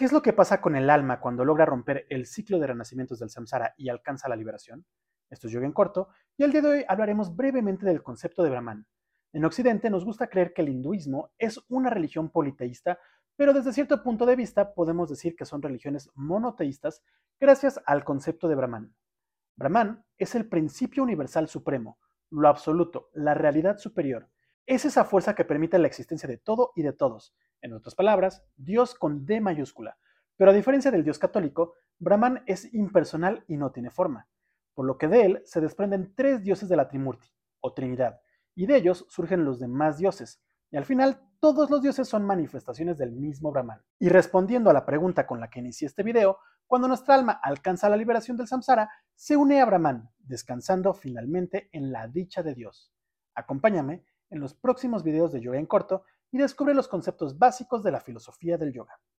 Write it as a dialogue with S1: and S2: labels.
S1: ¿Qué es lo que pasa con el alma cuando logra romper el ciclo de renacimientos del samsara y alcanza la liberación? Esto es Yoga en corto, y el día de hoy hablaremos brevemente del concepto de Brahman. En Occidente nos gusta creer que el hinduismo es una religión politeísta, pero desde cierto punto de vista podemos decir que son religiones monoteístas gracias al concepto de Brahman. Brahman es el principio universal supremo, lo absoluto, la realidad superior. Es esa fuerza que permite la existencia de todo y de todos. En otras palabras, Dios con D mayúscula. Pero a diferencia del Dios católico, Brahman es impersonal y no tiene forma, por lo que de él se desprenden tres dioses de la Trimurti, o Trinidad, y de ellos surgen los demás dioses, y al final todos los dioses son manifestaciones del mismo Brahman. Y respondiendo a la pregunta con la que inicié este video, cuando nuestra alma alcanza la liberación del samsara, se une a Brahman, descansando finalmente en la dicha de Dios. Acompáñame en los próximos videos de yoga en corto y descubre los conceptos básicos de la filosofía del yoga.